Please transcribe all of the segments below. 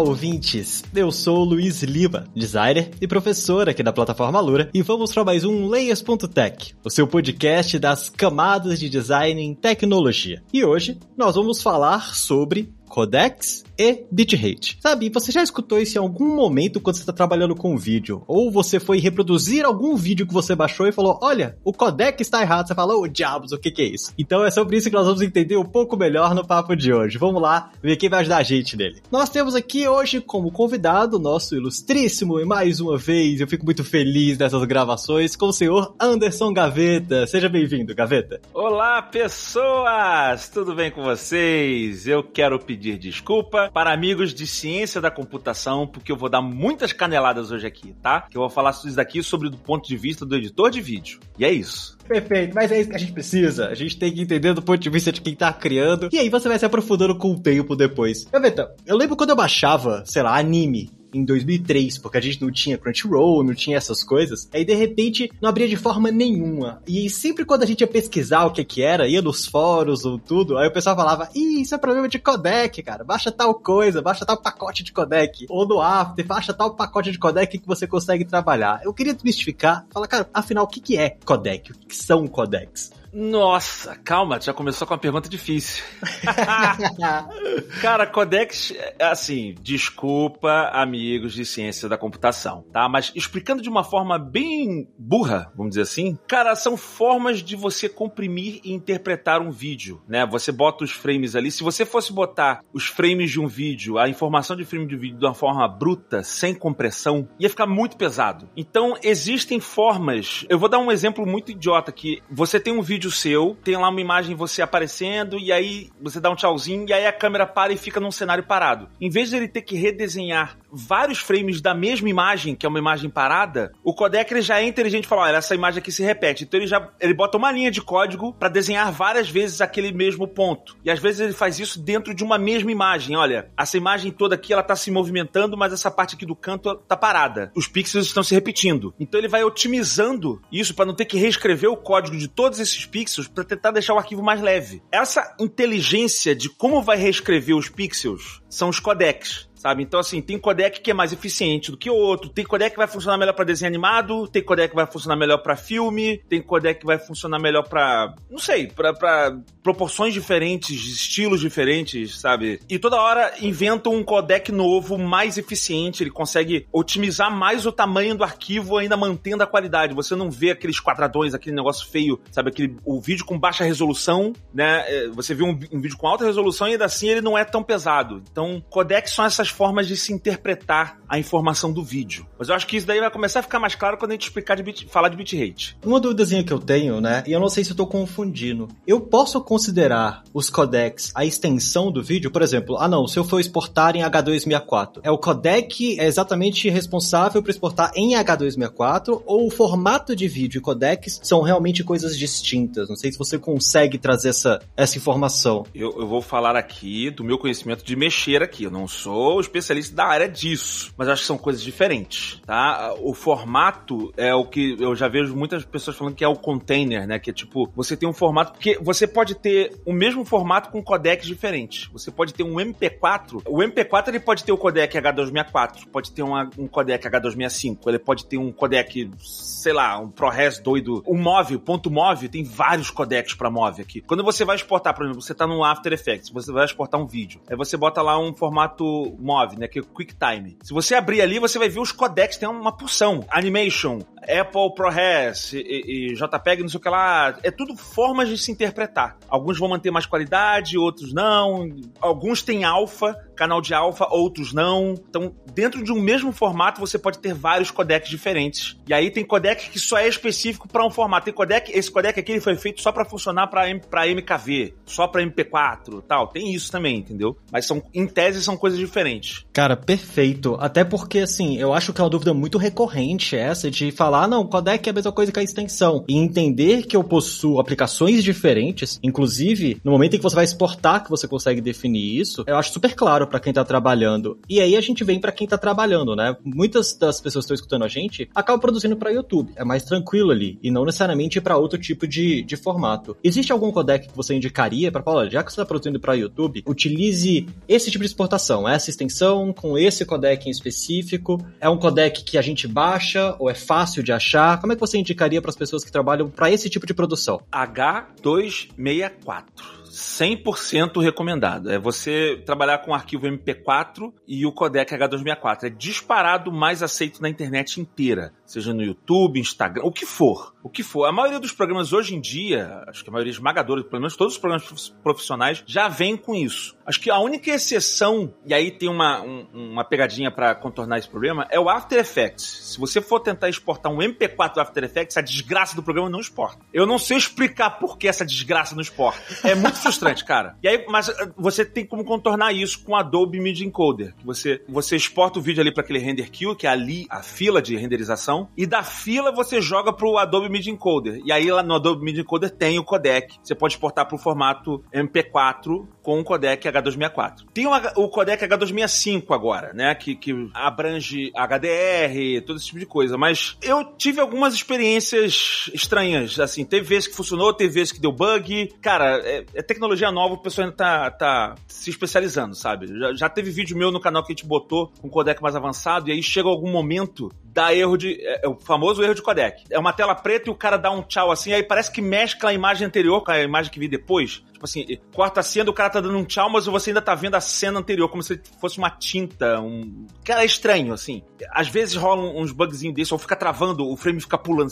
Ouvintes! Eu sou Luiz Lima, designer e professor aqui da plataforma Lura, e vamos para mais um Layers.tech, o seu podcast das camadas de design em tecnologia. E hoje nós vamos falar sobre codecs e bitrate. Sabe, você já escutou isso em algum momento quando você está trabalhando com um vídeo? Ou você foi reproduzir algum vídeo que você baixou e falou, olha, o codec está errado. Você falou, oh, diabos, o que, que é isso? Então é sobre isso que nós vamos entender um pouco melhor no papo de hoje. Vamos lá ver quem vai ajudar a gente nele. Nós temos aqui hoje como convidado nosso ilustríssimo e mais uma vez eu fico muito feliz nessas gravações com o senhor Anderson Gaveta. Seja bem-vindo, Gaveta. Olá, pessoas! Tudo bem com vocês? Eu quero pedir desculpa para amigos de ciência da computação, porque eu vou dar muitas caneladas hoje aqui, tá? Que eu vou falar isso daqui sobre do ponto de vista do editor de vídeo. E é isso. Perfeito, mas é isso que a gente precisa. A gente tem que entender do ponto de vista de quem tá criando. E aí você vai se aprofundando com o tempo depois. Gaveta, eu lembro quando eu baixava, sei lá, anime em 2003, porque a gente não tinha Crunchyroll, não tinha essas coisas. Aí de repente não abria de forma nenhuma. E sempre quando a gente ia pesquisar o que que era, ia nos fóruns ou tudo, aí o pessoal falava: "Ih, isso é problema de codec, cara. Baixa tal coisa, baixa tal pacote de codec ou no After, baixa tal pacote de codec que você consegue trabalhar". Eu queria desmistificar, falar, cara, afinal o que que é codec? O que, que são codecs? Nossa, calma, já começou com uma pergunta difícil. Cara, Codex, assim, desculpa, amigos de ciência da computação, tá? Mas explicando de uma forma bem burra, vamos dizer assim, cara, são formas de você comprimir e interpretar um vídeo, né? Você bota os frames ali. Se você fosse botar os frames de um vídeo, a informação de frame de vídeo de uma forma bruta, sem compressão, ia ficar muito pesado. Então, existem formas. Eu vou dar um exemplo muito idiota que você tem um vídeo vídeo seu, tem lá uma imagem você aparecendo, e aí você dá um tchauzinho, e aí a câmera para e fica num cenário parado. Em vez de ele ter que redesenhar vários frames da mesma imagem, que é uma imagem parada, o codec ele já é inteligente e fala: olha, essa imagem aqui se repete. Então ele já ele bota uma linha de código para desenhar várias vezes aquele mesmo ponto. E às vezes ele faz isso dentro de uma mesma imagem. Olha, essa imagem toda aqui ela tá se movimentando, mas essa parte aqui do canto tá parada. Os pixels estão se repetindo. Então ele vai otimizando isso para não ter que reescrever o código de todos esses pixels para tentar deixar o arquivo mais leve. Essa inteligência de como vai reescrever os pixels são os codecs sabe? Então, assim, tem codec que é mais eficiente do que o outro, tem codec que vai funcionar melhor para desenho animado, tem codec que vai funcionar melhor para filme, tem codec que vai funcionar melhor para, não sei, para proporções diferentes, estilos diferentes, sabe? E toda hora inventam um codec novo, mais eficiente, ele consegue otimizar mais o tamanho do arquivo, ainda mantendo a qualidade. Você não vê aqueles quadradões, aquele negócio feio, sabe? Aquele, o vídeo com baixa resolução, né? É, você vê um, um vídeo com alta resolução e ainda assim ele não é tão pesado. Então, codecs são essas formas de se interpretar a informação do vídeo. Mas eu acho que isso daí vai começar a ficar mais claro quando a gente explicar de bit, falar de bitrate. Uma duvidazinha que eu tenho, né? E eu não sei se eu tô confundindo. Eu posso considerar os codecs a extensão do vídeo? Por exemplo, ah não, se eu for exportar em H264, é o codec é exatamente responsável por exportar em H264 ou o formato de vídeo e codecs são realmente coisas distintas? Não sei se você consegue trazer essa, essa informação. Eu, eu vou falar aqui do meu conhecimento de mexer aqui. Eu não sou especialista da área disso, mas acho que são coisas diferentes, tá? O formato é o que eu já vejo muitas pessoas falando que é o container, né? Que é tipo, você tem um formato, porque você pode ter o mesmo formato com codecs diferentes. Você pode ter um MP4, o MP4 ele pode ter o codec H264, pode ter uma, um codec H265, ele pode ter um codec, sei lá, um ProRes doido. O MOV, ponto MOV, tem vários codecs para MOV aqui. Quando você vai exportar, por exemplo, você tá no After Effects, você vai exportar um vídeo, aí você bota lá um formato MOV, né? Que é QuickTime. Se você abrir ali, você vai ver os codecs, tem uma porção. Animation, Apple ProRes e, e JPEG, não sei o que lá. É tudo formas de se interpretar. Alguns vão manter mais qualidade, outros não. Alguns têm alfa, canal de alfa, outros não. Então, dentro de um mesmo formato, você pode ter vários codecs diferentes. E aí tem codec que só é específico para um formato. Tem codec, esse codec aqui ele foi feito só para funcionar para MKV, só para MP4, tal. Tem isso também, entendeu? Mas são em tese são coisas diferentes. Cara, perfeito. Até porque assim, eu acho que é uma dúvida muito recorrente essa de falar falar, não, codec é a mesma coisa que a extensão. E entender que eu possuo aplicações diferentes, inclusive no momento em que você vai exportar que você consegue definir isso, eu acho super claro para quem tá trabalhando. E aí a gente vem para quem tá trabalhando, né? Muitas das pessoas que estão escutando a gente acabam produzindo para YouTube. É mais tranquilo ali e não necessariamente para outro tipo de, de formato. Existe algum codec que você indicaria para falar, já que você está produzindo para YouTube, utilize esse tipo de exportação, essa extensão com esse codec em específico? É um codec que a gente baixa ou é fácil de achar? Como é que você indicaria para as pessoas que trabalham para esse tipo de produção? H264. 100% recomendado. É você trabalhar com o arquivo MP4 e o codec H264. É disparado mais aceito na internet inteira, seja no YouTube, Instagram, o que for. O que for. A maioria dos programas hoje em dia, acho que a maioria esmagadora, pelo menos todos os programas profissionais, já vem com isso. Acho que a única exceção, e aí tem uma, um, uma pegadinha para contornar esse problema, é o After Effects. Se você for tentar exportar um MP4 do After Effects, a desgraça do programa não exporta. Eu não sei explicar por que essa desgraça não exporta. É muito frustrante, cara. E aí, mas eh, você tem como contornar isso com Adobe Media Encoder. Você, você exporta o vídeo ali para aquele render queue, que é ali a fila de renderização, e da fila você joga pro Adobe Media Encoder. E aí lá no Adobe Media Encoder tem o codec. Você pode exportar pro formato MP4 com o codec H264. Tem o, o codec H265 agora, né? Que, que abrange HDR, todo esse tipo de coisa. Mas eu tive algumas experiências estranhas. Assim, teve vezes que funcionou, teve vezes que deu bug. Cara, é, é tecnologia nova, o pessoal ainda tá, tá se especializando, sabe? Já, já teve vídeo meu no canal que a gente botou com codec mais avançado, e aí chega algum momento dá erro de. É, é, o famoso erro de codec. É uma tela preta e o cara dá um tchau assim, aí parece que mescla a imagem anterior com a imagem que vi depois. Tipo assim, corta a cena, o cara tá dando um tchau, mas você ainda tá vendo a cena anterior, como se fosse uma tinta, um. Cara, é estranho, assim. Às vezes rolam uns bugzinhos desse, ou fica travando, o frame fica pulando.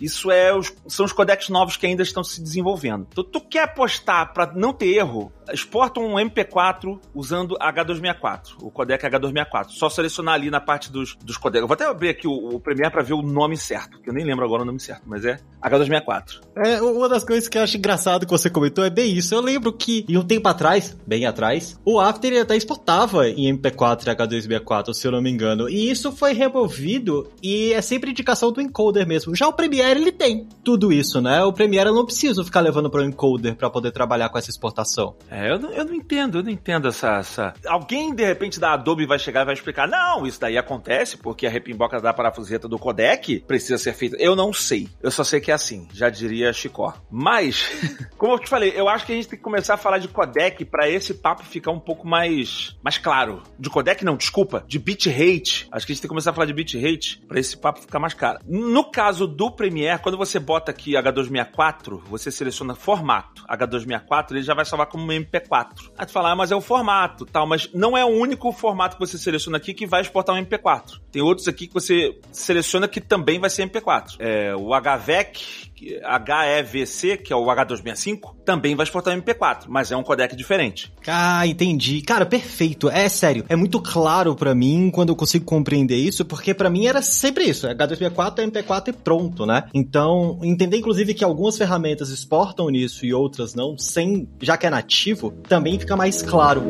Isso é os, são os codecs novos que ainda estão se desenvolvendo. Então, tu quer apostar para não ter erro, exporta um MP4 usando H264, o codec H264. Só selecionar ali na parte dos, dos codecs. Eu vou até abrir aqui o, o Premiere para ver o nome certo, que eu nem lembro agora o nome certo, mas é H264. É, uma das coisas que eu acho engraçado que você comentou é bem isso. Eu lembro que, em um tempo atrás, bem atrás, o After até exportava em MP4 e H264, se eu não me engano. E isso foi removido e é sempre indicação do encoder mesmo. Já o Premiere, ele tem tudo isso, né? O Premiere eu não preciso ficar levando para o encoder para poder trabalhar com essa exportação. É, eu não, eu não entendo, eu não entendo essa, essa... Alguém, de repente, da Adobe vai chegar e vai explicar, não, isso daí acontece porque a repimboca da parafuseta do codec precisa ser feita. Eu não sei. Eu só sei que é assim, já diria Chicó. Mas, como eu te falei, eu acho que a gente tem que começar a falar de codec para esse papo ficar um pouco mais, mais claro. De codec não, desculpa, de bitrate. Acho que a gente tem que começar a falar de bitrate para esse papo ficar mais claro. No caso do Premiere, quando você bota aqui H264, você seleciona formato H264, ele já vai salvar como MP4. Aí tu fala, ah, mas é o formato, tal, mas não é o único formato que você seleciona aqui que vai exportar um MP4. Tem outros aqui que você seleciona que também vai ser MP4. É, o HVEC, HEVC, que é o H265, também vai exportar MP4, mas é um codec diferente. Ah, entendi. Cara, perfeito. É sério. É muito claro para mim quando eu consigo compreender isso, porque para mim era sempre isso. H264 é MP4 e pronto, né? Então, entender inclusive que algumas ferramentas exportam nisso e outras não, sem, já que é nativo, também fica mais claro.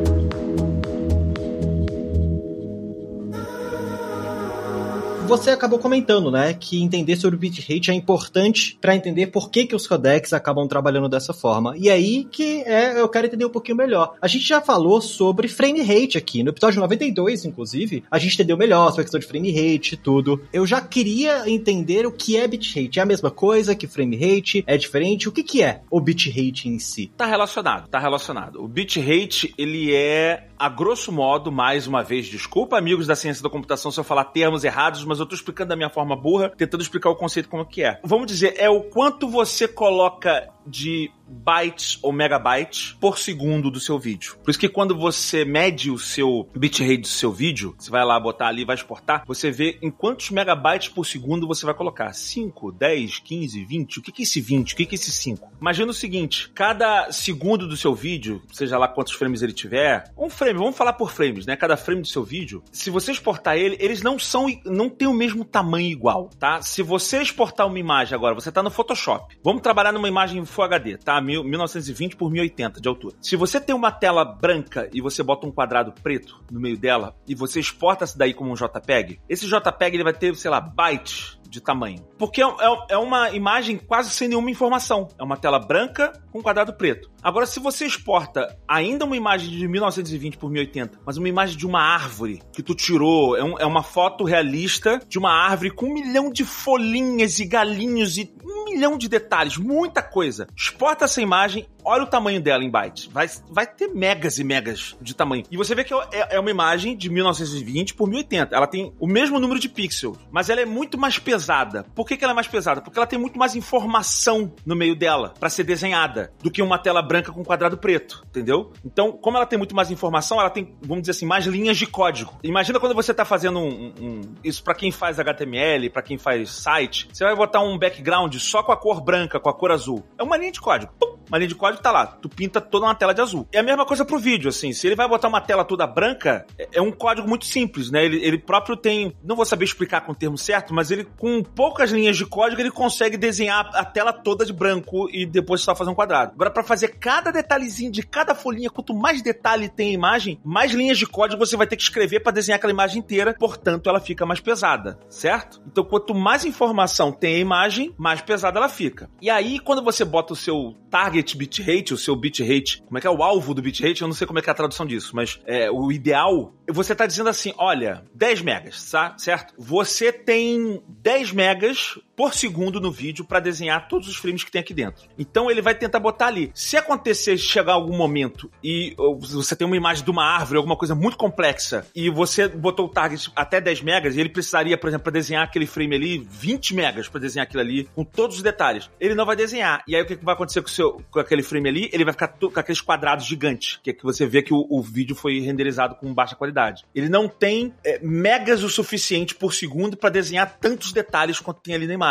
Você acabou comentando, né, que entender sobre o bitrate é importante para entender por que, que os codecs acabam trabalhando dessa forma. E aí que é, eu quero entender um pouquinho melhor. A gente já falou sobre frame rate aqui, no episódio 92, inclusive, a gente entendeu melhor sobre a questão de frame rate e tudo. Eu já queria entender o que é bitrate. É a mesma coisa que frame rate? É diferente? O que, que é o bitrate em si? Tá relacionado, tá relacionado. O bitrate, ele é, a grosso modo, mais uma vez, desculpa, amigos da ciência da computação, se eu falar termos errados, mas eu tô explicando da minha forma burra, tentando explicar o conceito como que é. Vamos dizer, é o quanto você coloca de bytes ou megabytes por segundo do seu vídeo. Por isso que quando você mede o seu bitrate do seu vídeo, você vai lá botar ali, vai exportar, você vê em quantos megabytes por segundo você vai colocar. 5, 10, 15, 20? O que é esse 20? O que é esse 5? Imagina o seguinte, cada segundo do seu vídeo, seja lá quantos frames ele tiver, um frame, vamos falar por frames, né? Cada frame do seu vídeo, se você exportar ele, eles não são, não tem o mesmo tamanho igual, tá? Se você exportar uma imagem agora, você tá no Photoshop, vamos trabalhar numa imagem Full HD, tá? 1920 por 1080 de altura. Se você tem uma tela branca e você bota um quadrado preto no meio dela e você exporta isso daí como um JPEG, esse JPEG ele vai ter, sei lá, bytes de tamanho. Porque é, é, é, uma imagem quase sem nenhuma informação. É uma tela branca com quadrado preto. Agora, se você exporta ainda uma imagem de 1920 por 1080, mas uma imagem de uma árvore que tu tirou, é, um, é uma foto realista de uma árvore com um milhão de folhinhas e galinhos e um milhão de detalhes, muita coisa. Exporta essa imagem, olha o tamanho dela em bytes. Vai, vai ter megas e megas de tamanho. E você vê que é, é uma imagem de 1920 por 1080. Ela tem o mesmo número de pixels, mas ela é muito mais pesada. Por que, que ela é mais pesada? Porque ela tem muito mais informação no meio dela para ser desenhada do que uma tela branca com quadrado preto, entendeu? Então, como ela tem muito mais informação, ela tem, vamos dizer assim, mais linhas de código. Imagina quando você tá fazendo um, um, um isso para quem faz HTML, para quem faz site, você vai botar um background só com a cor branca, com a cor azul. É uma linha de código. Pum, uma linha de código tá lá. Tu pinta toda uma tela de azul. É a mesma coisa pro vídeo, assim. Se ele vai botar uma tela toda branca, é, é um código muito simples, né? Ele, ele próprio tem. Não vou saber explicar com o termo certo, mas ele, com poucas linhas de código, ele consegue desenhar a tela toda de branco e depois só fazer um quadrado. Agora, para fazer cada detalhezinho de cada folhinha, quanto mais detalhe tem a imagem, mais linhas de código você vai ter que escrever para desenhar aquela imagem inteira, portanto, ela fica mais pesada, certo? Então, quanto mais informação tem a imagem, mais pesada ela fica. E aí, quando você bota o seu target bitrate, o seu bitrate, como é que é o alvo do bitrate? Eu não sei como é que é a tradução disso, mas é, o ideal, você tá dizendo assim, olha, 10 megas, tá? certo? Você tem 10 megas por segundo no vídeo para desenhar todos os frames que tem aqui dentro. Então ele vai tentar botar ali. Se acontecer chegar algum momento e você tem uma imagem de uma árvore, alguma coisa muito complexa, e você botou o target até 10 megas, e ele precisaria, por exemplo, para desenhar aquele frame ali, 20 megas para desenhar aquilo ali, com todos os detalhes. Ele não vai desenhar. E aí o que vai acontecer com, seu, com aquele frame ali? Ele vai ficar com aqueles quadrados gigantes, que é que você vê que o, o vídeo foi renderizado com baixa qualidade. Ele não tem é, megas o suficiente por segundo para desenhar tantos detalhes quanto tem ali na imagem.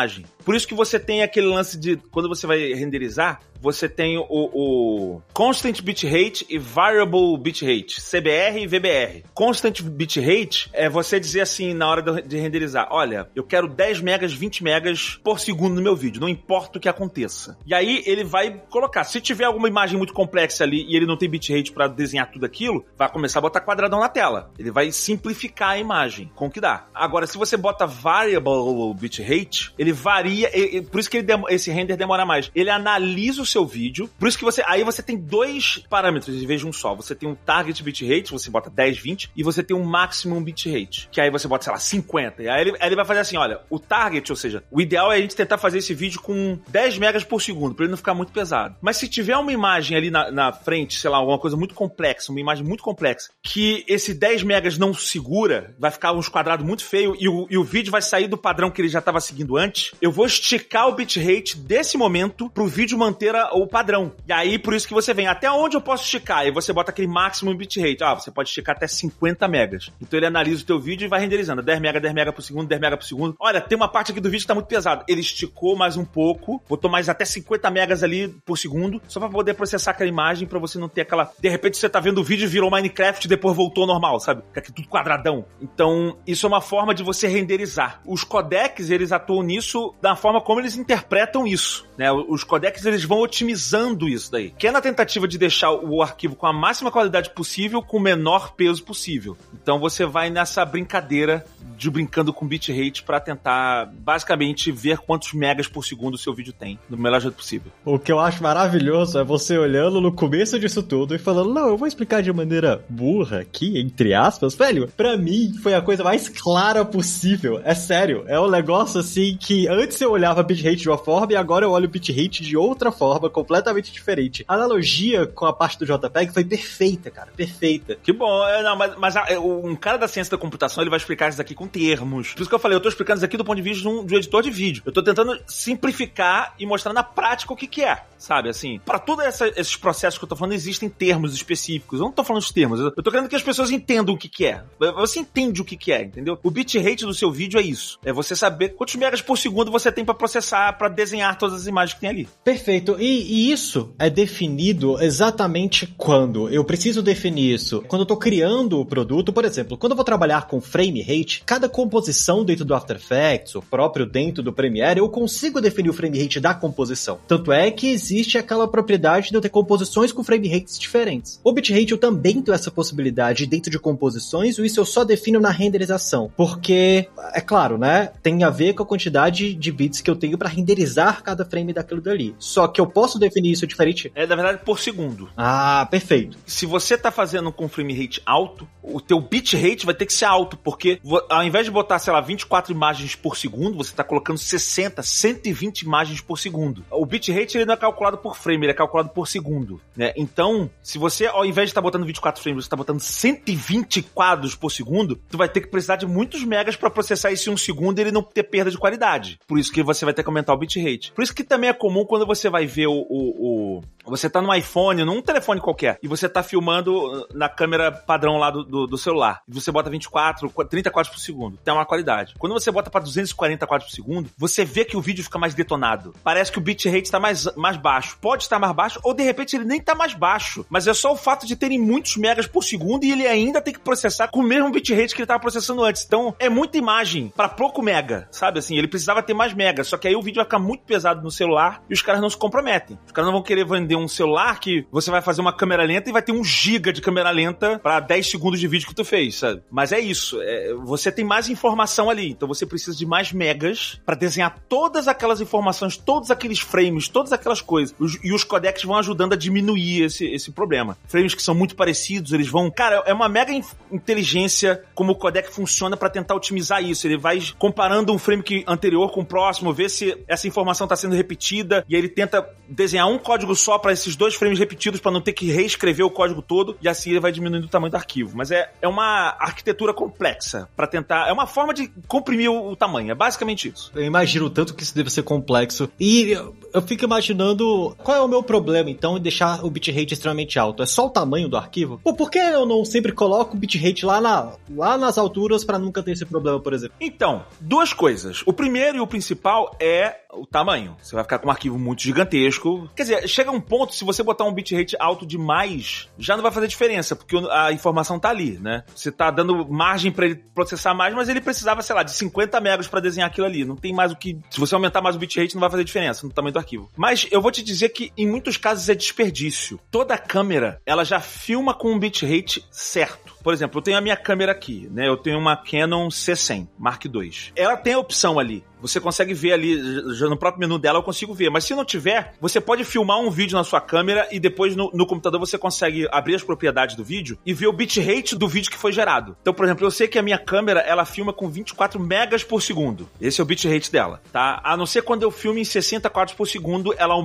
Por isso que você tem aquele lance de quando você vai renderizar, você tem o, o Constant Bitrate e Variable Bitrate, CBR e VBR. Constant Bitrate é você dizer assim na hora de renderizar, olha, eu quero 10 megas, 20 megas por segundo no meu vídeo, não importa o que aconteça. E aí ele vai colocar, se tiver alguma imagem muito complexa ali e ele não tem bitrate para desenhar tudo aquilo, vai começar a botar quadradão na tela. Ele vai simplificar a imagem com o que dá. Agora, se você bota Variable Bitrate, ele varia, por isso que ele, esse render demora mais. Ele analisa o seu vídeo. Por isso que você. Aí você tem dois parâmetros em vez de um só. Você tem um target bitrate, você bota 10, 20, e você tem um maximum bitrate. Que aí você bota, sei lá, 50. E aí ele, aí ele vai fazer assim: olha, o target, ou seja, o ideal é a gente tentar fazer esse vídeo com 10 megas por segundo, pra ele não ficar muito pesado. Mas se tiver uma imagem ali na, na frente, sei lá, alguma coisa muito complexa, uma imagem muito complexa, que esse 10 megas não segura, vai ficar uns quadrados muito feio e o, e o vídeo vai sair do padrão que ele já estava seguindo antes, eu vou esticar o bitrate desse momento pro vídeo manter a o padrão. E aí, por isso que você vem, até onde eu posso esticar? E você bota aquele máximo bitrate. Ah, você pode esticar até 50 megas. Então ele analisa o teu vídeo e vai renderizando. 10 mega, 10 mega por segundo, 10 mega por segundo. Olha, tem uma parte aqui do vídeo que tá muito pesado. Ele esticou mais um pouco, botou mais até 50 megas ali por segundo, só para poder processar aquela imagem, para você não ter aquela... De repente você tá vendo o vídeo, virou Minecraft e depois voltou normal, sabe? Fica aqui tudo quadradão. Então, isso é uma forma de você renderizar. Os codecs, eles atuam nisso da forma como eles interpretam isso, né? Os codecs, eles vão otimizando isso daí. Que é na tentativa de deixar o arquivo com a máxima qualidade possível, com o menor peso possível. Então você vai nessa brincadeira de brincando com bitrate para tentar basicamente ver quantos megas por segundo o seu vídeo tem, no melhor jeito possível. O que eu acho maravilhoso é você olhando no começo disso tudo e falando, não, eu vou explicar de maneira burra aqui, entre aspas. Velho, pra mim foi a coisa mais clara possível. É sério, é um negócio assim que antes eu olhava bitrate de uma forma e agora eu olho bitrate de outra forma, completamente diferente. A analogia com a parte do JPEG foi perfeita, cara, perfeita. Que bom, é, não, mas, mas a, um cara da ciência da computação ele vai explicar isso aqui com termos. Por isso que eu falei, eu tô explicando isso aqui do ponto de vista de um, de um editor de vídeo. Eu tô tentando simplificar e mostrar na prática o que que é, sabe? Assim, para todos esses processos que eu tô falando, existem termos específicos. Eu não tô falando os termos, eu tô querendo que as pessoas entendam o que que é. Você entende o que que é, entendeu? O bitrate do seu vídeo é isso. É você saber quantos megas por segundo você tem para processar, para desenhar todas as imagens que tem ali. Perfeito. E, e, isso é definido exatamente quando? Eu preciso definir isso. Quando eu tô criando o produto, por exemplo, quando eu vou trabalhar com frame rate, cada composição dentro do After Effects, o próprio dentro do Premiere, eu consigo definir o frame rate da composição. Tanto é que existe aquela propriedade de eu ter composições com frame rates diferentes. O bitrate eu também tenho essa possibilidade dentro de composições, isso eu só defino na renderização. Porque, é claro, né? Tem a ver com a quantidade de bits que eu tenho para renderizar cada frame daquilo dali. Só que eu posso definir isso diferente. É, na verdade, por segundo. Ah, perfeito. Se você tá fazendo com frame rate alto, o teu bit rate vai ter que ser alto, porque ao invés de botar, sei lá, 24 imagens por segundo, você tá colocando 60, 120 imagens por segundo. O bit rate ele não é calculado por frame, ele é calculado por segundo, né? Então, se você, ao invés de estar tá botando 24 frames, você tá botando 120 quadros por segundo, tu vai ter que precisar de muitos megas para processar esse um segundo e ele não ter perda de qualidade. Por isso que você vai ter que aumentar o bitrate. Por isso que também é comum quando você vai ver o, o, o você tá no iPhone, num telefone qualquer, e você tá filmando uh, na câmera padrão lá do, do, do celular. Você bota 24, 30 quadros por segundo. Tem uma qualidade. Quando você bota para 240 quadros por segundo, você vê que o vídeo fica mais detonado. Parece que o bitrate está mais, mais baixo. Pode estar mais baixo, ou de repente ele nem tá mais baixo. Mas é só o fato de terem muitos megas por segundo e ele ainda tem que processar com o mesmo bitrate que ele tava processando antes. Então, é muita imagem para pouco mega, sabe? Assim, ele precisava ter mais mega. Só que aí o vídeo vai ficar muito pesado no celular e os caras não se comprometem. Os caras não vão querer vender um celular que você vai fazer uma câmera lenta e vai ter um giga de câmera lenta para 10 segundos de vídeo que tu fez, sabe? Mas é isso. É, você tem mais informação ali. Então você precisa de mais megas para desenhar todas aquelas informações, todos aqueles frames, todas aquelas coisas. Os, e os codecs vão ajudando a diminuir esse, esse problema. Frames que são muito parecidos, eles vão. Cara, é uma mega inteligência como o codec funciona para tentar otimizar isso. Ele vai comparando um frame que, anterior com o próximo, ver se essa informação está sendo repetida, e aí ele tenta desenhar um código só para esses dois frames repetidos para não ter que reescrever o código todo, e assim ele vai diminuindo o tamanho do arquivo. Mas é, é uma arquitetura complexa para tentar. É uma forma de comprimir o, o, tamanho. É basicamente isso. Eu imagino tanto que isso deve ser complexo. E eu, fico imaginando qual é o meu problema, então, em deixar o bitrate extremamente alto. É só o tamanho do arquivo? Pô, por que eu não sempre coloco o bitrate lá, na, lá nas alturas para nunca ter esse problema, por exemplo? Então, duas coisas. O primeiro e o principal é o tamanho. Você vai ficar com um arquivo muito gigantesco. Quer dizer, chega um ponto, se você botar um bitrate alto demais, já não vai fazer diferença, porque a informação tá ali, né? Você tá dando margem para ele processar mais, mas ele precisava, sei lá, de 50 megas para desenhar aquilo ali. Não tem mais o que. Se você aumentar mais o bitrate, não vai fazer diferença no tamanho do arquivo. Mas eu vou te dizer que em muitos casos é desperdício. Toda câmera, ela já filma com um bitrate certo. Por exemplo, eu tenho a minha câmera aqui, né? Eu tenho uma Canon C100 Mark II. Ela tem a opção ali você consegue ver ali, no próprio menu dela eu consigo ver. Mas se não tiver, você pode filmar um vídeo na sua câmera e depois no, no computador você consegue abrir as propriedades do vídeo e ver o bitrate do vídeo que foi gerado. Então, por exemplo, eu sei que a minha câmera ela filma com 24 megas por segundo. Esse é o bitrate dela, tá? A não ser quando eu filmo em 60 quadros por segundo, ela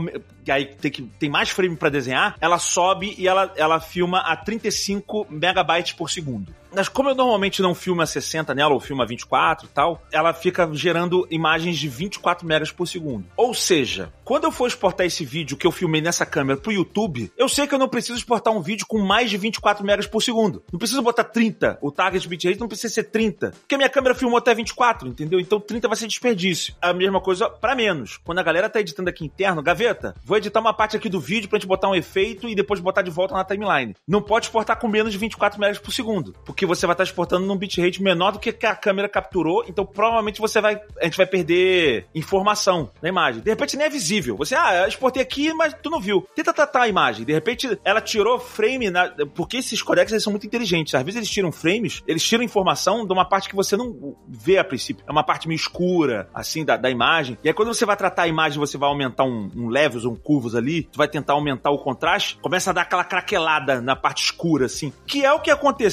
aí tem que tem mais frame para desenhar, ela sobe e ela, ela filma a 35 megabytes por segundo. Mas como eu normalmente não filmo a 60 nela, ou filmo a 24 e tal, ela fica gerando imagens de 24 megas por segundo. Ou seja, quando eu for exportar esse vídeo que eu filmei nessa câmera pro YouTube, eu sei que eu não preciso exportar um vídeo com mais de 24 megas por segundo. Não preciso botar 30. O target bitrate não precisa ser 30. Porque a minha câmera filmou até 24, entendeu? Então 30 vai ser desperdício. A mesma coisa para menos. Quando a galera tá editando aqui interno, gaveta, vou editar uma parte aqui do vídeo pra gente botar um efeito e depois botar de volta na timeline. Não pode exportar com menos de 24 megas por segundo. Porque você vai estar exportando num bitrate menor do que a câmera capturou, então provavelmente você vai, a gente vai perder informação na imagem. De repente nem é visível. Você, ah, eu exportei aqui, mas tu não viu. Tenta tratar a imagem. De repente ela tirou frame, na, porque esses codecs eles são muito inteligentes. Às vezes eles tiram frames, eles tiram informação de uma parte que você não vê a princípio. É uma parte meio escura, assim, da, da imagem. E aí quando você vai tratar a imagem, você vai aumentar um, um levels, um curvos ali, tu vai tentar aumentar o contraste, começa a dar aquela craquelada na parte escura, assim. Que é o que aconteceu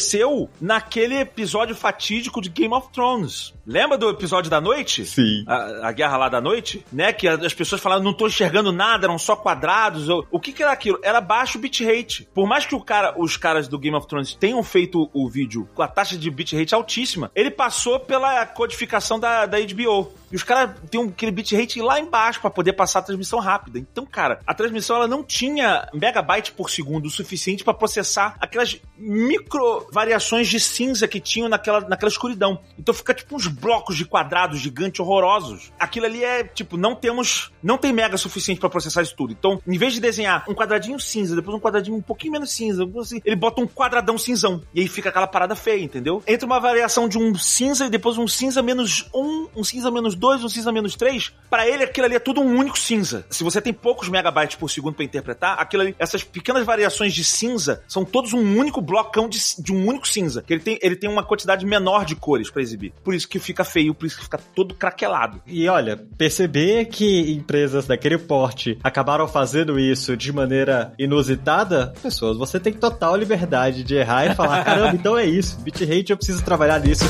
naquele aquele episódio fatídico de Game of Thrones. Lembra do episódio da noite? Sim. A, a guerra lá da noite? Né? Que as pessoas falaram, não tô enxergando nada, eram só quadrados. O que que era aquilo? Era baixo bitrate. Por mais que o cara, os caras do Game of Thrones tenham feito o vídeo com a taxa de bitrate altíssima, ele passou pela codificação da, da HBO. E os caras têm um, aquele bitrate lá embaixo para poder passar a transmissão rápida. Então, cara, a transmissão ela não tinha megabyte por segundo o suficiente para processar aquelas micro variações de cinza que tinham naquela, naquela escuridão. Então fica tipo uns blocos de quadrados gigantes horrorosos. Aquilo ali é tipo, não temos, não tem mega suficiente para processar isso tudo. Então, em vez de desenhar um quadradinho cinza, depois um quadradinho um pouquinho menos cinza, assim, ele bota um quadradão cinzão. E aí fica aquela parada feia, entendeu? Entre uma variação de um cinza e depois um cinza menos um, um cinza menos dois, um cinza menos três, para ele aquilo ali é tudo um único cinza. Se você tem poucos megabytes por segundo para interpretar, aquilo ali, essas pequenas variações de cinza são todos um único blocão de, de um único cinza. Que ele tem, ele tem uma quantidade menor de cores para exibir. Por isso que fica feio, por isso que fica todo craquelado. E olha, perceber que empresas daquele porte acabaram fazendo isso de maneira inusitada, pessoas, você tem total liberdade de errar e falar, caramba, então é isso, bitrate eu preciso trabalhar nisso.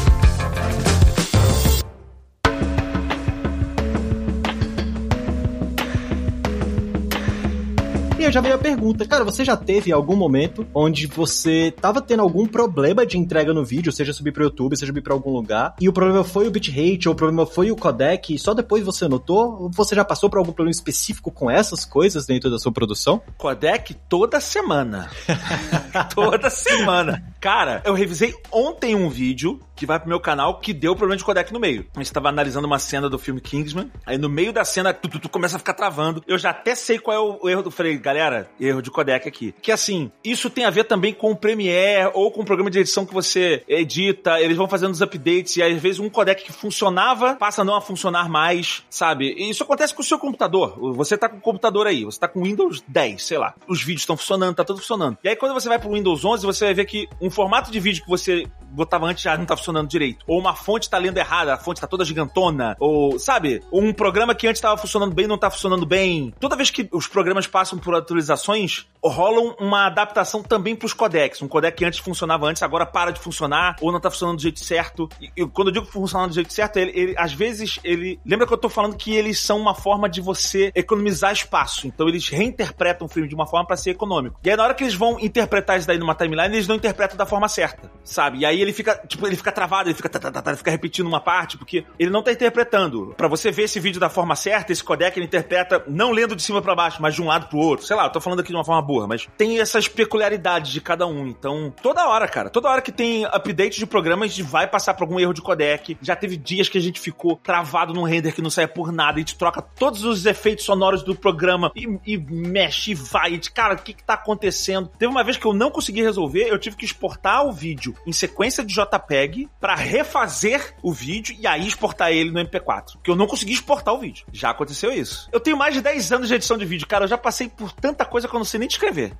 Já veio a pergunta, cara, você já teve algum momento onde você tava tendo algum problema de entrega no vídeo, seja subir pro YouTube, seja subir pra algum lugar, e o problema foi o bitrate, ou o problema foi o codec, e só depois você notou? Ou você já passou por algum problema específico com essas coisas dentro da sua produção? Codec toda semana. toda semana. Cara, eu revisei ontem um vídeo que vai pro meu canal que deu problema de codec no meio. A gente tava analisando uma cena do filme Kingsman, aí no meio da cena tu, tu, tu começa a ficar travando. Eu já até sei qual é o, o erro do falei, galera, erro de codec aqui. Que assim, isso tem a ver também com o Premiere ou com o programa de edição que você edita, eles vão fazendo os updates e às vezes um codec que funcionava passa a não a funcionar mais, sabe? E isso acontece com o seu computador. Você tá com o computador aí, você tá com Windows 10, sei lá. Os vídeos estão funcionando, tá tudo funcionando. E aí quando você vai pro Windows 11, você vai ver que um formato de vídeo que você botava antes já não tá funcionando direito. Ou uma fonte tá lendo errada, a fonte tá toda gigantona. Ou, sabe? Um programa que antes tava funcionando bem não tá funcionando bem. Toda vez que os programas passam por atualizações, rolam uma adaptação também pros codecs. Um codec que antes funcionava antes, agora para de funcionar, ou não tá funcionando do jeito certo. E, eu, quando eu digo funcionar do jeito certo, ele, ele, às vezes, ele. Lembra que eu tô falando que eles são uma forma de você economizar espaço. Então eles reinterpretam o filme de uma forma para ser econômico. E aí, na hora que eles vão interpretar isso daí numa timeline, eles não interpretam da forma certa, sabe? E aí ele fica, tipo, ele fica travado, ele fica, tá, tá, tá, ele fica repetindo uma parte, porque ele não tá interpretando. Para você ver esse vídeo da forma certa, esse codec ele interpreta não lendo de cima para baixo, mas de um lado pro outro. Sei lá, eu tô falando aqui de uma forma burra, mas tem essas peculiaridades de cada um. Então, toda hora, cara, toda hora que tem update de programa, a gente vai passar por algum erro de codec. Já teve dias que a gente ficou travado num render que não saia por nada, a gente troca todos os efeitos sonoros do programa e, e mexe e vai. E, cara, o que que tá acontecendo? Teve uma vez que eu não consegui resolver, eu tive que exportar o vídeo em sequência de JPEG para refazer o vídeo e aí exportar ele no MP4. Porque eu não consegui exportar o vídeo. Já aconteceu isso. Eu tenho mais de 10 anos de edição de vídeo, cara. Eu já passei por tanta coisa que eu não sei nem descrever.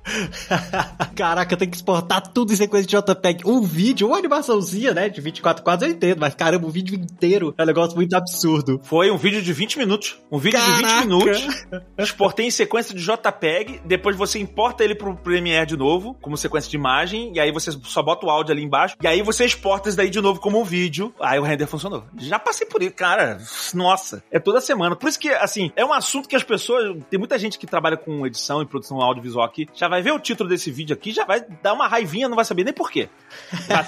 Caraca, eu tenho que exportar tudo em sequência de JPEG. Um vídeo, uma animaçãozinha, né? De 24 quadros eu entendo, mas caramba, o vídeo inteiro é um negócio muito absurdo. Foi um vídeo de 20 minutos. Um vídeo Caraca. de 20 minutos. Exportei em sequência de JPEG. Depois você importa ele pro Premiere de novo, como sequência de imagem. E aí você só bota o áudio ali embaixo. E aí você exporta isso daí de novo como um vídeo. Aí o render funcionou. Já passei por isso, cara. Nossa, é toda semana. Por isso que, assim, é um assunto que as pessoas. Tem muita gente que trabalha com edição e produção audiovisual aqui. Já vai ver o título desse vídeo aqui, já vai dar uma raivinha, não vai saber nem porquê.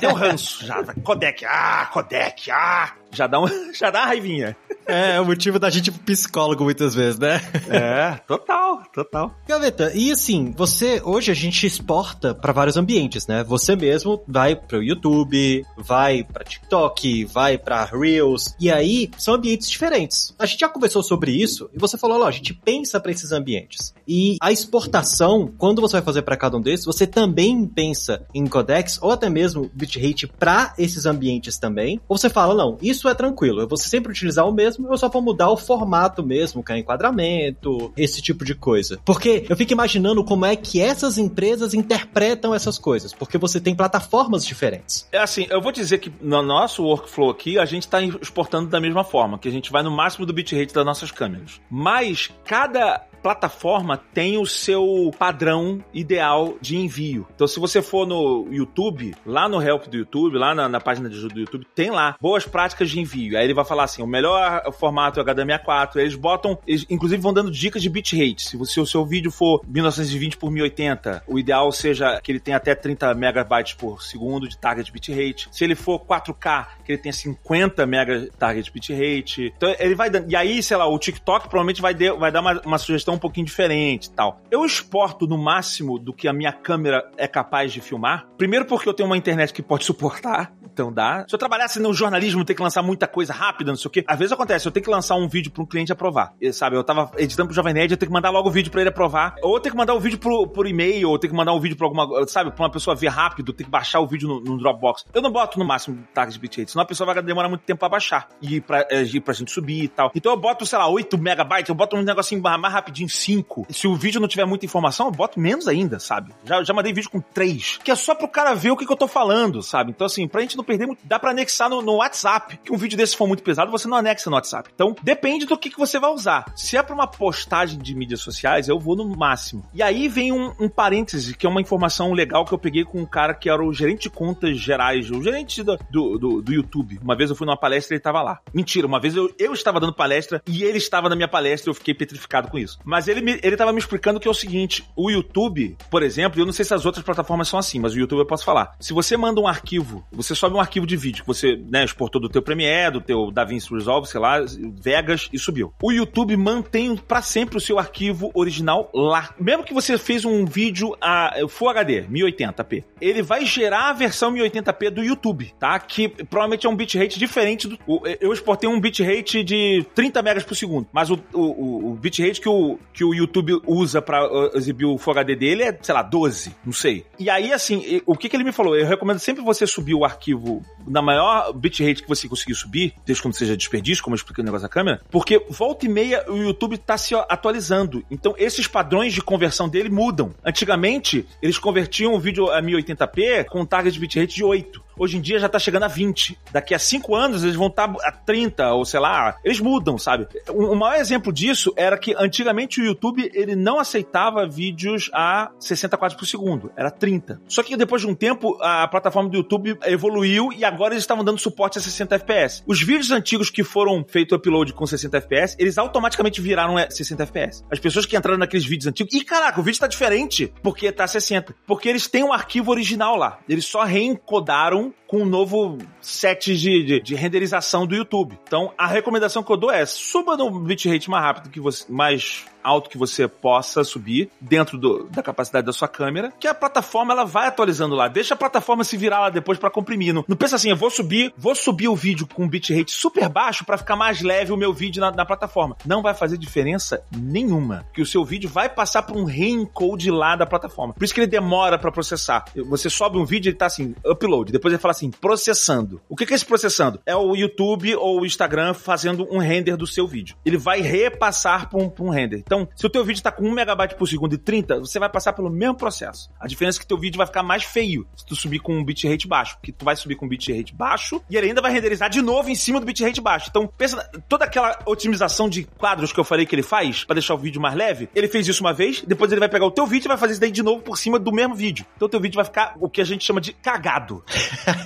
Um ranço. Já, codec, ah, codec, ah. Já dá, um, já dá uma raivinha. É, é o motivo da gente ir pro psicólogo muitas vezes, né? É, total, total. Gaveta, e assim, você, hoje a gente exporta para vários ambientes, né? Você mesmo vai pro YouTube, vai pra TikTok, vai pra Reels, e aí são ambientes diferentes. A gente já conversou sobre isso, e você falou, ó, a gente pensa para esses ambientes. E a exportação, quando você vai fazer para cada um desses, você também pensa em codecs, ou até mesmo bitrate para esses ambientes também, ou você fala, não, isso é tranquilo, eu vou sempre utilizar o mesmo, eu só vou mudar o formato mesmo, que é enquadramento, esse tipo de coisa. Porque eu fico imaginando como é que essas empresas interpretam essas coisas, porque você tem plataformas diferentes. É assim, eu vou dizer que no nosso workflow aqui, a gente está exportando da mesma forma, que a gente vai no máximo do bitrate das nossas câmeras. Mas cada plataforma tem o seu padrão ideal de envio. Então, se você for no YouTube, lá no help do YouTube, lá na, na página de ajuda do YouTube, tem lá boas práticas de envio. Aí ele vai falar assim: o melhor formato é HDMI4. Eles botam, eles, inclusive vão dando dicas de bitrate. Se, se o seu vídeo for 1920 por 1080, o ideal seja que ele tenha até 30 megabytes por segundo de target bitrate. Se ele for 4K, que ele tenha 50 mega target bitrate. Então ele vai dando. E aí, sei lá, o TikTok provavelmente vai, de, vai dar uma, uma sugestão um pouquinho diferente tal. Eu exporto no máximo do que a minha câmera é capaz de filmar. Primeiro porque eu tenho uma internet que pode suportar, então dá. Se eu trabalhasse no jornalismo, ter que lançar muita coisa rápida, não sei o quê, às vezes acontece, eu tenho que lançar um vídeo para um cliente aprovar. E, sabe, eu tava editando pro Jovem Nerd, eu tenho que mandar logo o vídeo para ele aprovar. Ou eu tenho que mandar o vídeo por, por e-mail, ou tenho que mandar um vídeo pra alguma, sabe, pra uma pessoa ver rápido, tem que baixar o vídeo no, no Dropbox. Eu não boto no máximo target bitrate, senão a pessoa vai demorar muito tempo pra baixar e pra, é, e pra gente subir e tal. Então eu boto, sei lá, 8 megabytes, eu boto um negocinho mais, mais rapidinho, 5. Se o vídeo não tiver muita informação, eu boto menos ainda, sabe? Já, já mandei vídeo com 3, que é só pro cara ver o que, que eu tô falando, sabe? Então assim, pra gente não perder muito, dá pra anexar no, no WhatsApp, que um vídeo desse for muito pesado, você não anexa no WhatsApp. Então depende do que, que você vai usar. Se é pra uma postagem de mídias sociais, eu vou no máximo. E aí vem um, um parêntese, que é uma informação legal que eu peguei com um cara que era o gerente de contas gerais, o gerente do, do, do, do YouTube. Uma vez eu fui numa palestra e ele tava lá. Mentira, uma vez eu, eu estava dando palestra e ele estava na minha palestra e eu fiquei petrificado com isso. Mas ele, me, ele tava me explicando que é o seguinte: o YouTube, por exemplo, eu não sei se as outras plataformas são assim, mas o YouTube eu posso falar. Se você manda um arquivo, você sobe um arquivo de vídeo que você né, exportou do teu Premiere, do teu DaVinci Resolve, sei lá, Vegas e subiu. O YouTube mantém para sempre o seu arquivo original lá. Mesmo que você fez um vídeo a Full HD, 1080p, ele vai gerar a versão 1080p do YouTube, tá? Que provavelmente é um bitrate diferente do. Eu exportei um bitrate de 30 megas por segundo, mas o, o, o bitrate que o, que o YouTube usa para uh, exibir o Full HD dele é, sei lá, 12, não sei. E aí, assim, o que, que ele me falou? Eu recomendo sempre você subir o arquivo na maior bitrate que você conseguir subir, desde quando seja desperdício, como eu expliquei no negócio da câmera, porque volta e meia o YouTube tá se atualizando. Então, esses padrões de conversão dele mudam. Antigamente, eles convertiam o vídeo a 1080p com um target bitrate de 8 hoje em dia já tá chegando a 20. Daqui a 5 anos eles vão estar tá a 30, ou sei lá, eles mudam, sabe? O maior exemplo disso era que antigamente o YouTube ele não aceitava vídeos a 60 quadros por segundo, era 30. Só que depois de um tempo a plataforma do YouTube evoluiu e agora eles estavam dando suporte a 60 FPS. Os vídeos antigos que foram feitos upload com 60 FPS, eles automaticamente viraram 60 FPS. As pessoas que entraram naqueles vídeos antigos, e caraca, o vídeo tá diferente porque tá 60. Porque eles têm um arquivo original lá. Eles só reencodaram com um novo set de, de, de, renderização do YouTube. Então, a recomendação que eu dou é suba no bitrate mais rápido que você, mais alto que você possa subir dentro do, da capacidade da sua câmera, que a plataforma ela vai atualizando lá. Deixa a plataforma se virar lá depois para comprimir. Não, não, pensa assim, eu vou subir, vou subir o vídeo com bitrate super baixo para ficar mais leve o meu vídeo na, na, plataforma. Não vai fazer diferença nenhuma, que o seu vídeo vai passar por um reencode lá da plataforma. Por isso que ele demora para processar. Você sobe um vídeo, ele tá assim, upload, depois ele fala assim, processando. O que é esse processando? É o YouTube ou o Instagram fazendo um render do seu vídeo. Ele vai repassar para um, um render. Então, então, se o teu vídeo tá com 1 megabyte por segundo e 30, você vai passar pelo mesmo processo. A diferença é que teu vídeo vai ficar mais feio se tu subir com um bitrate baixo, porque tu vai subir com um bitrate baixo e ele ainda vai renderizar de novo em cima do bitrate baixo. Então, pensa toda aquela otimização de quadros que eu falei que ele faz para deixar o vídeo mais leve. Ele fez isso uma vez, depois ele vai pegar o teu vídeo e vai fazer isso daí de novo por cima do mesmo vídeo. Então, o teu vídeo vai ficar o que a gente chama de cagado.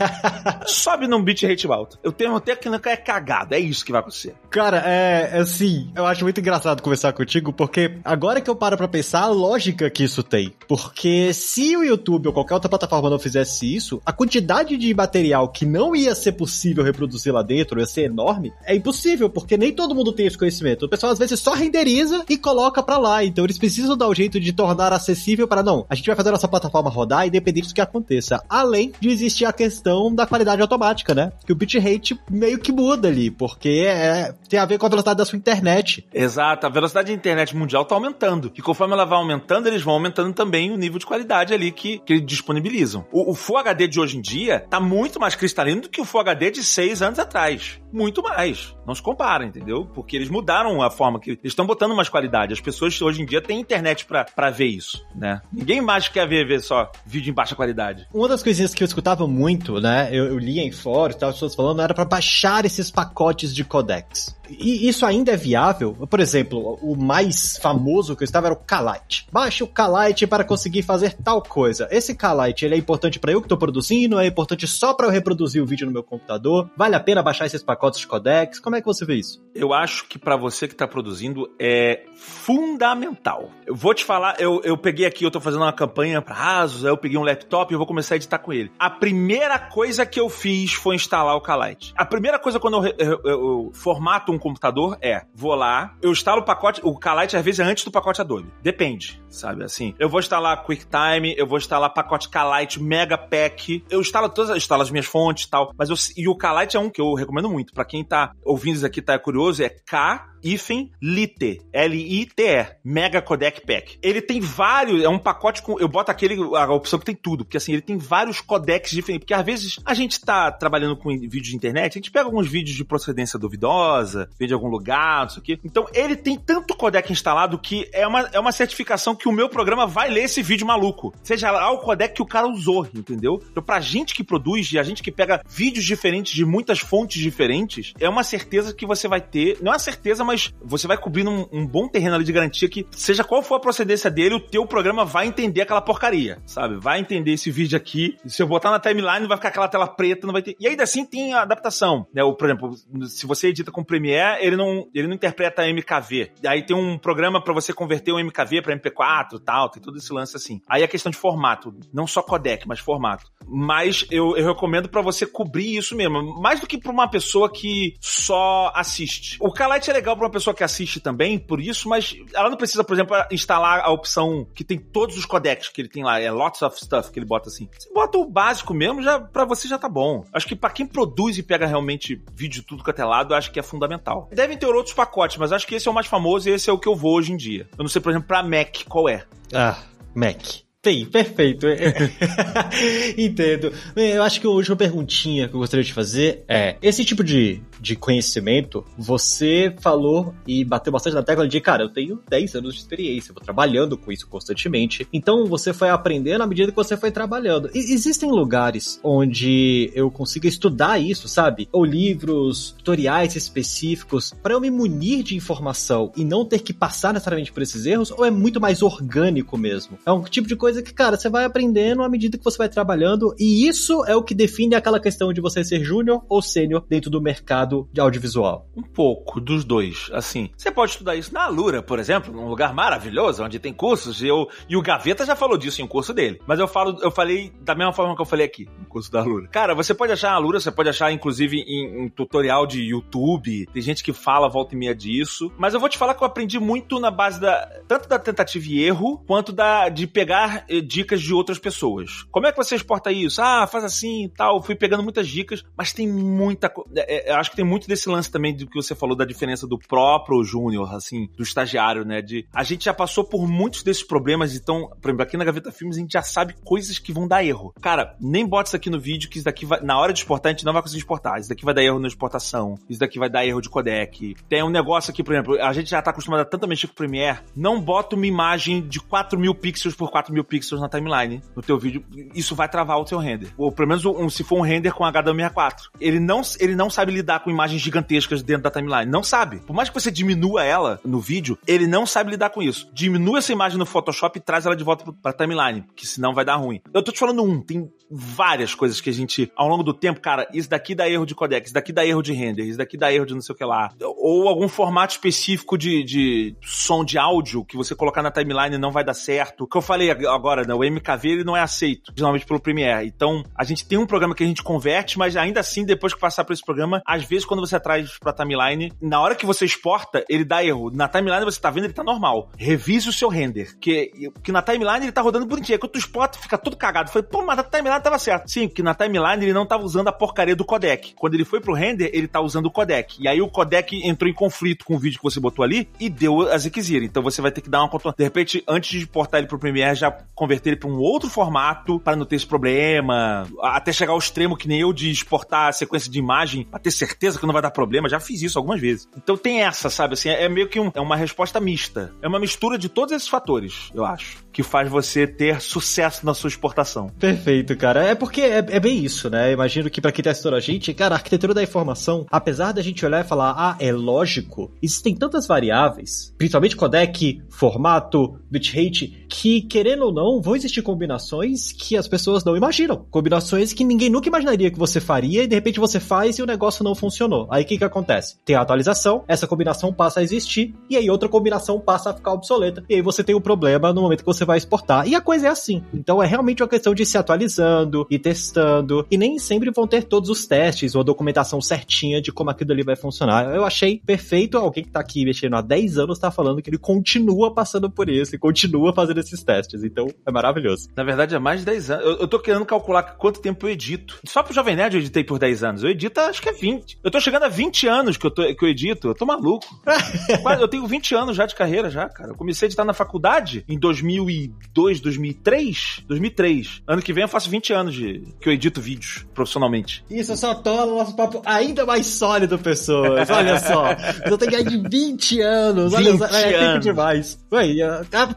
Sobe num bitrate alto. Eu tenho até que não é cagado, é isso que vai acontecer. Cara, é assim, eu acho muito engraçado conversar contigo porque agora que eu paro pra pensar a lógica que isso tem. Porque se o YouTube ou qualquer outra plataforma não fizesse isso, a quantidade de material que não ia ser possível reproduzir lá dentro ia ser enorme. É impossível, porque nem todo mundo tem esse conhecimento. O pessoal às vezes só renderiza e coloca pra lá. Então eles precisam dar o um jeito de tornar acessível para não. A gente vai fazer nossa plataforma rodar independente do que aconteça. Além de existir a questão da qualidade automática, né? Que o bitrate meio que muda ali, porque é, tem a ver com a velocidade da sua internet. Exato, a velocidade da internet mundial tá aumentando. E conforme ela vai aumentando, eles vão aumentando também o nível de qualidade ali que, que eles disponibilizam. O, o Full HD de hoje em dia tá muito mais cristalino do que o Full HD de seis anos atrás. Muito mais. Não se compara, entendeu? Porque eles mudaram a forma que. Eles estão botando mais qualidade. As pessoas hoje em dia têm internet para ver isso, né? Ninguém mais quer ver, ver só vídeo em baixa qualidade. Uma das coisinhas que eu escutava muito, né? Eu, eu lia em fóruns, as pessoas falando, era para baixar esses pacotes de codecs. E isso ainda é viável? Por exemplo, o mais famoso que eu estava era o Kalite. Baixe o Kalite para conseguir fazer tal coisa. Esse Kalite, ele é importante para eu que estou produzindo? É importante só para eu reproduzir o vídeo no meu computador? Vale a pena baixar esses pacotes de codecs? Como é que você vê isso? Eu acho que para você que está produzindo é fundamental. Eu vou te falar, eu, eu peguei aqui, eu tô fazendo uma campanha para Asus, aí eu peguei um laptop e eu vou começar a editar com ele. A primeira coisa que eu fiz foi instalar o Kalite. A primeira coisa quando eu, eu, eu formato um computador é, vou lá, eu instalo o pacote, o Kalite às vezes é antes do pacote Adobe. Depende, sabe? Assim, eu vou instalar QuickTime, eu vou instalar pacote Kalite Mega Pack, eu instalo todas, instalo as minhas fontes e tal, mas eu, e o Kalite é um que eu recomendo muito. para quem tá ouvindo isso aqui tá curioso, é K hífen Lite, L-I-T-E, Mega Codec Pack. Ele tem vários, é um pacote com, eu boto aquele, a opção que tem tudo, porque assim, ele tem vários codecs diferentes, porque às vezes a gente tá trabalhando com vídeos de internet, a gente pega alguns vídeos de procedência duvidosa, vem de algum lugar, não sei o quê. Então, ele tem tanto codec instalado que é uma, é uma certificação que o meu programa vai ler esse vídeo maluco. Seja lá o codec que o cara usou, entendeu? Então, pra gente que produz e a gente que pega vídeos diferentes de muitas fontes diferentes, é uma certeza que você vai ter, não é uma certeza, mas você vai cobrindo um, um, bom terreno ali de garantia que, seja qual for a procedência dele, o teu programa vai entender aquela porcaria, sabe? Vai entender esse vídeo aqui. Se eu botar na timeline, vai ficar aquela tela preta, não vai ter. E ainda assim tem a adaptação, né? O, por exemplo, se você edita com Premiere, ele não, ele não interpreta MKV. Aí tem um programa para você converter um MKV para MP4 tal, tem todo esse lance assim. Aí a é questão de formato, não só codec, mas formato. Mas eu, eu recomendo para você cobrir isso mesmo, mais do que para uma pessoa que só assiste. O Kalite é legal para uma pessoa que assiste também, por isso, mas ela não precisa, por exemplo, instalar a opção que tem todos os codecs que ele tem lá, é lots of stuff que ele bota assim. Você bota o básico mesmo, já para você já tá bom. Acho que para quem produz e pega realmente vídeo tudo com é acho que é fundamental. Devem ter outros pacotes, mas acho que esse é o mais famoso e esse é o que eu vou hoje em dia. Eu não sei, por exemplo, para Mac qual é. Ah, Mac. Sim, perfeito. Entendo. Eu acho que a última perguntinha que eu gostaria de fazer é: esse tipo de, de conhecimento, você falou e bateu bastante na tecla de, cara, eu tenho 10 anos de experiência, vou trabalhando com isso constantemente. Então você foi aprendendo à medida que você foi trabalhando. E existem lugares onde eu consiga estudar isso, sabe? Ou livros, tutoriais específicos, para eu me munir de informação e não ter que passar necessariamente por esses erros, ou é muito mais orgânico mesmo? É um tipo de coisa coisa que, cara, você vai aprendendo à medida que você vai trabalhando, e isso é o que define aquela questão de você ser júnior ou sênior dentro do mercado de audiovisual. Um pouco dos dois. Assim, você pode estudar isso na Alura, por exemplo, num lugar maravilhoso, onde tem cursos, e, eu, e o Gaveta já falou disso em um curso dele. Mas eu falo, eu falei da mesma forma que eu falei aqui, no curso da Alura. Cara, você pode achar a Alura, você pode achar, inclusive, em, em tutorial de YouTube, tem gente que fala volta e meia disso, mas eu vou te falar que eu aprendi muito na base da, tanto da tentativa e erro, quanto da, de pegar dicas de outras pessoas. Como é que você exporta isso? Ah, faz assim e tal. Fui pegando muitas dicas, mas tem muita. É, é acho que tem muito desse lance também do que você falou da diferença do próprio júnior, assim, do estagiário, né? De a gente já passou por muitos desses problemas, então, por exemplo, aqui na Gaveta Filmes a gente já sabe coisas que vão dar erro. Cara, nem bota isso aqui no vídeo, que isso daqui vai, na hora de exportar a gente não vai conseguir exportar. Isso daqui vai dar erro na exportação, isso daqui vai dar erro de codec. Tem um negócio aqui, por exemplo, a gente já tá acostumado a tanto mexer com o Premiere, não bota uma imagem de 4 mil pixels por 4 mil pixels na timeline no teu vídeo, isso vai travar o teu render. Ou pelo menos um, se for um render com HDMI64. Ele não, ele não sabe lidar com imagens gigantescas dentro da timeline. Não sabe. Por mais que você diminua ela no vídeo, ele não sabe lidar com isso. Diminua essa imagem no Photoshop e traz ela de volta pra timeline, que senão vai dar ruim. Eu tô te falando um, tem várias coisas que a gente, ao longo do tempo, cara, isso daqui dá erro de codec, isso daqui dá erro de render, isso daqui dá erro de não sei o que lá. Ou algum formato específico de, de som de áudio que você colocar na timeline não vai dar certo. O que eu falei agora, né? O MKV ele não é aceito, geralmente pelo Premiere. Então, a gente tem um programa que a gente converte, mas ainda assim, depois que passar por esse programa, às vezes quando você traz pra timeline, na hora que você exporta, ele dá erro. Na timeline você tá vendo, ele tá normal. Revise o seu render. Que, que na timeline ele tá rodando bonitinho. Aí quando tu exporta, fica tudo cagado. Foi, pô, mas na timeline tava certo. Sim, porque na timeline ele não tava usando a porcaria do codec. Quando ele foi pro render, ele tá usando o codec. E aí o codec entrou em conflito com o vídeo que você botou ali e deu a ziquezira. Então você vai ter que dar uma conta. De repente, antes de exportar ele pro Premiere, já converter ele para um outro formato para não ter esse problema, até chegar ao extremo que nem eu de exportar a sequência de imagem para ter certeza que não vai dar problema. Já fiz isso algumas vezes. Então tem essa, sabe? Assim, é meio que um, é uma resposta mista. É uma mistura de todos esses fatores, eu acho, que faz você ter sucesso na sua exportação. Perfeito, cara. É porque é, é bem isso, né? Imagino que para quem tá assistindo a gente, cara, a arquitetura da informação, apesar da gente olhar e falar, ah, é lógico, existem tantas variáveis, principalmente codec, formato, bitrate, que querendo ou não, vão existir combinações que as pessoas não imaginam. Combinações que ninguém nunca imaginaria que você faria e de repente você faz e o negócio não funcionou. Aí o que que acontece? Tem a atualização, essa combinação passa a existir e aí outra combinação passa a ficar obsoleta e aí você tem o um problema no momento que você vai exportar. E a coisa é assim. Então é realmente uma questão de se atualizando e testando e nem sempre vão ter todos os testes ou a documentação certinha de como aquilo ali vai funcionar. Eu achei perfeito alguém que tá aqui mexendo há 10 anos tá falando que ele continua passando por isso e continua fazendo esses testes. Então é maravilhoso. Na verdade, é mais de 10 anos. Eu, eu tô querendo calcular quanto tempo eu edito. Só pro Jovem Nerd eu editei por 10 anos. Eu edito acho que é 20. Eu tô chegando a 20 anos que eu, tô, que eu edito. Eu tô maluco. eu tenho 20 anos já de carreira já, cara. Eu comecei a editar na faculdade em 2002, 2003. 2003. Ano que vem eu faço 20 anos de que eu edito vídeos profissionalmente. Isso só torna o nosso papo ainda mais sólido, pessoas. Olha só. Eu tenho aí de 20 anos. 20 Olha, é, é tempo demais. Ué,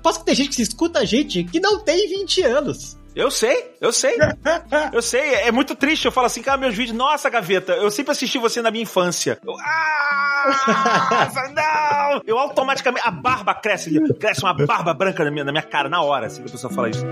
posso que tem gente que se escuta a gente que não tem 20 anos. Eu sei, eu sei. eu sei, é muito triste. Eu falo assim, cara, meus vídeos, nossa, gaveta, eu sempre assisti você na minha infância. Eu, ah, não! Eu automaticamente, a barba cresce, cresce uma barba branca na minha, na minha cara na hora, assim que a pessoa fala isso.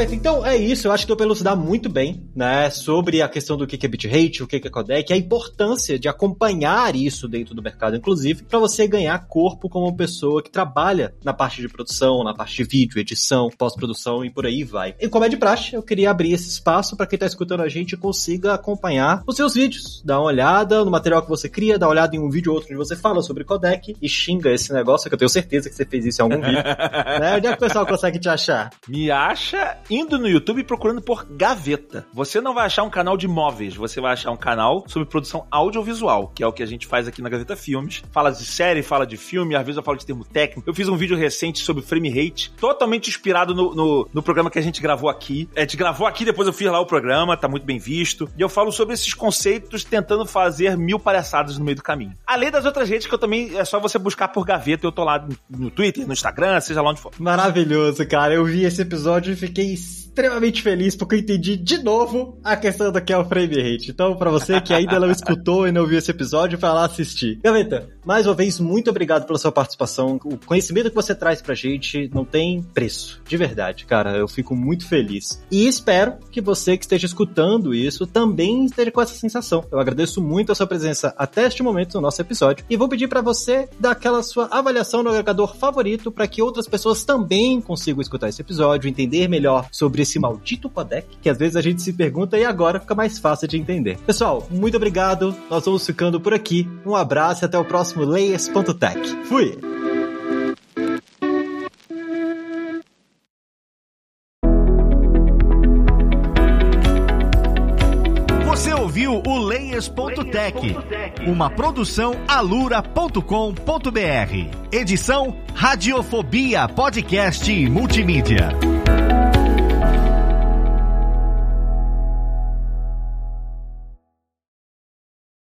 Perfeito. Então é isso. Eu acho que deu pra elucidar muito bem, né? Sobre a questão do que é bitrate, o que é codec, a importância de acompanhar isso dentro do mercado, inclusive, para você ganhar corpo como pessoa que trabalha na parte de produção, na parte de vídeo, edição, pós-produção e por aí vai. E como é de praxe, eu queria abrir esse espaço para quem tá escutando a gente consiga acompanhar os seus vídeos, dar uma olhada no material que você cria, dar uma olhada em um vídeo ou outro onde você fala sobre codec e xinga esse negócio, que eu tenho certeza que você fez isso em algum vídeo. né? Onde é que o pessoal consegue te achar? Me acha indo no YouTube procurando por Gaveta. Você não vai achar um canal de móveis, você vai achar um canal sobre produção audiovisual, que é o que a gente faz aqui na Gaveta Filmes. Fala de série, fala de filme, às vezes eu falo de termo técnico. Eu fiz um vídeo recente sobre frame rate, totalmente inspirado no, no, no programa que a gente gravou aqui. A gente gravou aqui, depois eu fiz lá o programa, tá muito bem visto. E eu falo sobre esses conceitos tentando fazer mil palhaçadas no meio do caminho. Além das outras redes que eu também, é só você buscar por Gaveta, eu tô lá no Twitter, no Instagram, seja lá onde for. Maravilhoso, cara. Eu vi esse episódio e fiquei extremamente feliz porque eu entendi de novo a questão do que é o frame rate. Então, para você que ainda não escutou e não viu esse episódio, vai lá assistir. Gaveta, mais uma vez, muito obrigado pela sua participação. O conhecimento que você traz pra gente não tem preço. De verdade, cara. Eu fico muito feliz. E espero que você que esteja escutando isso também esteja com essa sensação. Eu agradeço muito a sua presença até este momento no nosso episódio e vou pedir para você dar aquela sua avaliação no agregador favorito para que outras pessoas também consigam escutar esse episódio, entender melhor sobre esse maldito codec, que às vezes a gente se pergunta e agora fica mais fácil de entender. Pessoal, muito obrigado. Nós vamos ficando por aqui. Um abraço e até o próximo Layers.tech. Fui! Você ouviu o Layers.tech, uma produção alura.com.br. Edição Radiofobia Podcast e Multimídia.